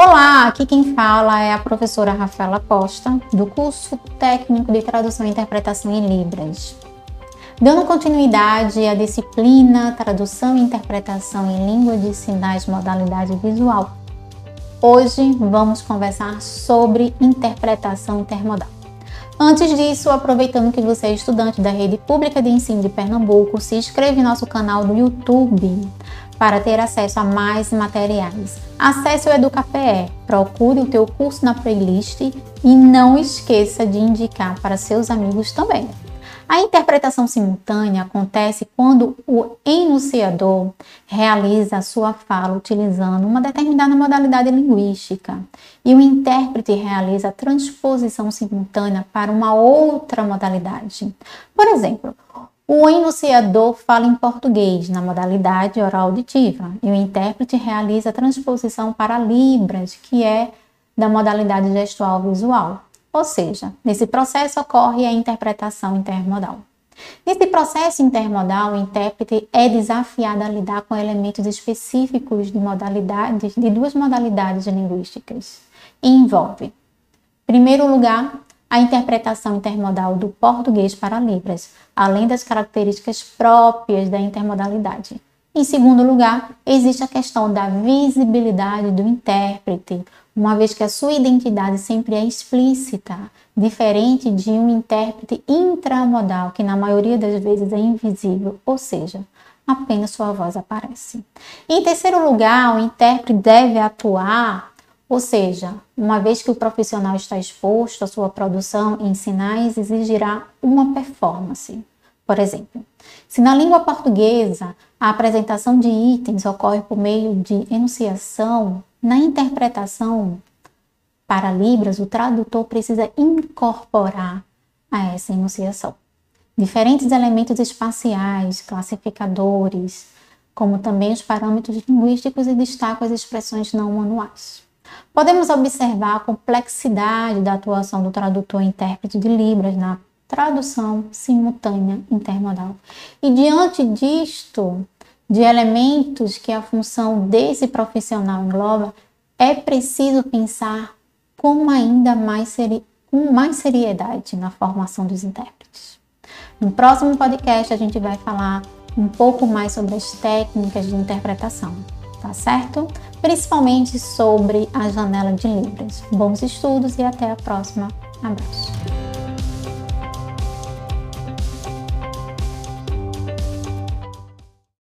Olá, aqui quem fala é a professora Rafaela Costa, do curso técnico de tradução e interpretação em Libras. Dando continuidade à disciplina Tradução e Interpretação em Língua de Sinais Modalidade Visual. Hoje vamos conversar sobre interpretação intermodal. Antes disso, aproveitando que você é estudante da Rede Pública de Ensino de Pernambuco, se inscreve em nosso canal do YouTube para ter acesso a mais materiais. Acesse o EducaPE, procure o teu curso na playlist e não esqueça de indicar para seus amigos também. A interpretação simultânea acontece quando o enunciador realiza a sua fala utilizando uma determinada modalidade linguística e o intérprete realiza a transposição simultânea para uma outra modalidade. Por exemplo, o enunciador fala em português na modalidade oral auditiva e o intérprete realiza a transposição para Libras, que é da modalidade gestual visual. Ou seja, nesse processo ocorre a interpretação intermodal. Nesse processo intermodal, o intérprete é desafiado a lidar com elementos específicos de modalidades de duas modalidades linguísticas e envolve, em primeiro lugar, a interpretação intermodal do português para Libras, além das características próprias da intermodalidade. Em segundo lugar, existe a questão da visibilidade do intérprete, uma vez que a sua identidade sempre é explícita, diferente de um intérprete intramodal, que na maioria das vezes é invisível, ou seja, apenas sua voz aparece. Em terceiro lugar, o intérprete deve atuar ou seja, uma vez que o profissional está exposto à sua produção em sinais, exigirá uma performance. Por exemplo, se na língua portuguesa a apresentação de itens ocorre por meio de enunciação, na interpretação para Libras, o tradutor precisa incorporar a essa enunciação diferentes elementos espaciais, classificadores, como também os parâmetros linguísticos e destacam as expressões não manuais. Podemos observar a complexidade da atuação do tradutor e intérprete de Libras na tradução simultânea intermodal. E diante disto, de elementos que a função desse profissional engloba, é preciso pensar com ainda mais, seri com mais seriedade na formação dos intérpretes. No próximo podcast, a gente vai falar um pouco mais sobre as técnicas de interpretação tá certo? Principalmente sobre a janela de Libras. Bons estudos e até a próxima. Abraço.